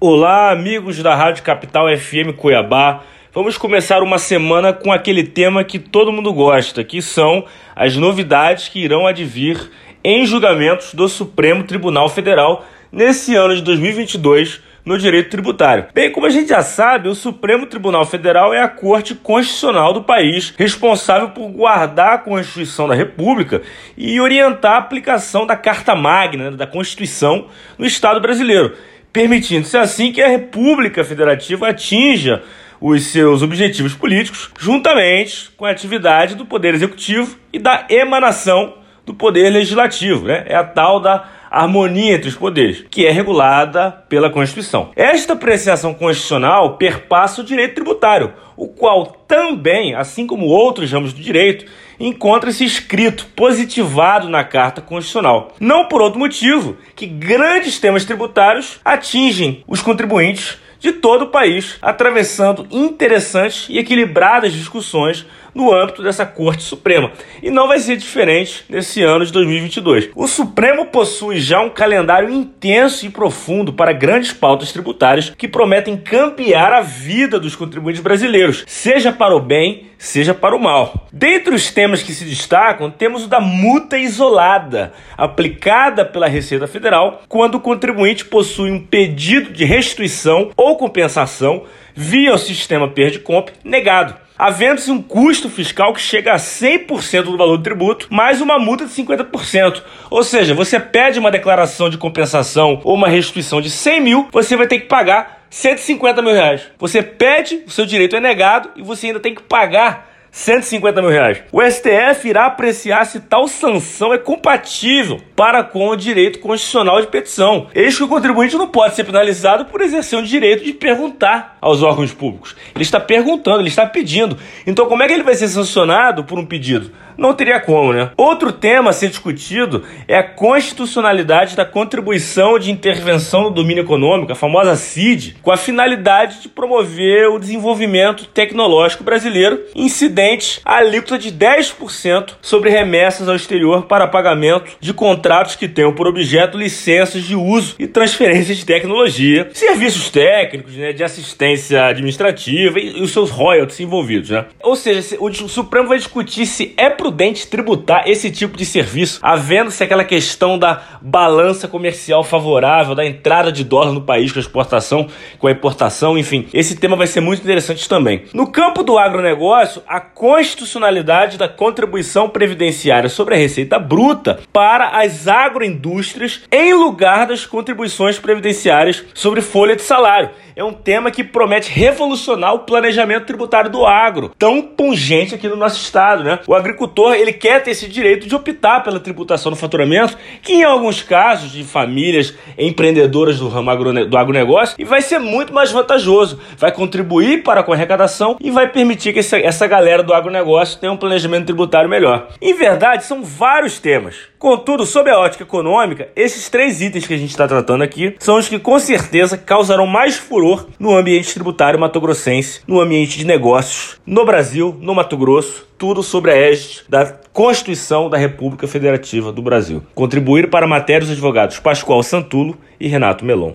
Olá, amigos da Rádio Capital FM Cuiabá. Vamos começar uma semana com aquele tema que todo mundo gosta, que são as novidades que irão advir em julgamentos do Supremo Tribunal Federal nesse ano de 2022 no direito tributário. Bem, como a gente já sabe, o Supremo Tribunal Federal é a corte constitucional do país, responsável por guardar a Constituição da República e orientar a aplicação da Carta Magna, da Constituição, no Estado brasileiro permitindo-se assim que a República Federativa atinja os seus objetivos políticos, juntamente com a atividade do Poder Executivo e da emanação do Poder Legislativo. Né? É a tal da harmonia entre os poderes, que é regulada pela Constituição. Esta apreciação constitucional perpassa o direito tributário, o qual também, assim como outros ramos do direito, encontra-se escrito, positivado na Carta Constitucional. Não por outro motivo que grandes temas tributários atingem os contribuintes de todo o país, atravessando interessantes e equilibradas discussões no âmbito dessa Corte Suprema. E não vai ser diferente nesse ano de 2022. O Supremo possui já um calendário intenso e profundo para grandes pautas tributárias que prometem campear a vida dos contribuintes brasileiros, seja para o bem, seja para o mal. Dentre os temas que se destacam, temos o da multa isolada, aplicada pela Receita Federal quando o contribuinte possui um pedido de restituição ou compensação via o sistema Perdi-Comp negado havendo-se um custo fiscal que chega a 100% do valor do tributo, mais uma multa de 50%. Ou seja, você pede uma declaração de compensação ou uma restituição de 100 mil, você vai ter que pagar 150 mil reais. Você pede, o seu direito é negado e você ainda tem que pagar 150 mil reais. O STF irá apreciar se tal sanção é compatível para com o direito constitucional de petição. Eis que o contribuinte não pode ser penalizado por exercer o direito de perguntar aos órgãos públicos. Ele está perguntando, ele está pedindo. Então, como é que ele vai ser sancionado por um pedido? Não teria como, né? Outro tema a ser discutido é a constitucionalidade da contribuição de intervenção no domínio econômico, a famosa CID, com a finalidade de promover o desenvolvimento tecnológico brasileiro, incidente a alíquota de 10% sobre remessas ao exterior para pagamento de contratos que tenham por objeto licenças de uso e transferência de tecnologia, serviços técnicos, né, de assistência administrativa e, os seus royalties envolvidos, né? Ou seja, o Supremo vai discutir se é prudente tributar esse tipo de serviço, havendo-se aquela questão da balança comercial favorável, da entrada de dólar no país com a exportação, com a importação, enfim. Esse tema vai ser muito interessante também. No campo do agronegócio, a constitucionalidade da contribuição previdenciária sobre a receita bruta para as agroindústrias em lugar das contribuições previdenciárias sobre folha de salário. É um tema que promete revolucionar o planejamento tributário do agro, tão pungente aqui no nosso estado, né? O agricultor, ele quer ter esse direito de optar pela tributação do faturamento, que em alguns casos de famílias empreendedoras do ramo do agronegócio, e vai ser muito mais vantajoso, vai contribuir para com a arrecadação e vai permitir que essa, essa galera do agronegócio tenha um planejamento tributário melhor. Em verdade, são vários temas. Contudo, sob a ótica econômica, esses três itens que a gente está tratando aqui são os que com certeza causarão mais furor no ambiente tributário matogrossense, no ambiente de negócios, no Brasil, no Mato Grosso, tudo sobre a égide da Constituição da República Federativa do Brasil. Contribuir para a matéria os advogados Pascoal Santulo e Renato Melon.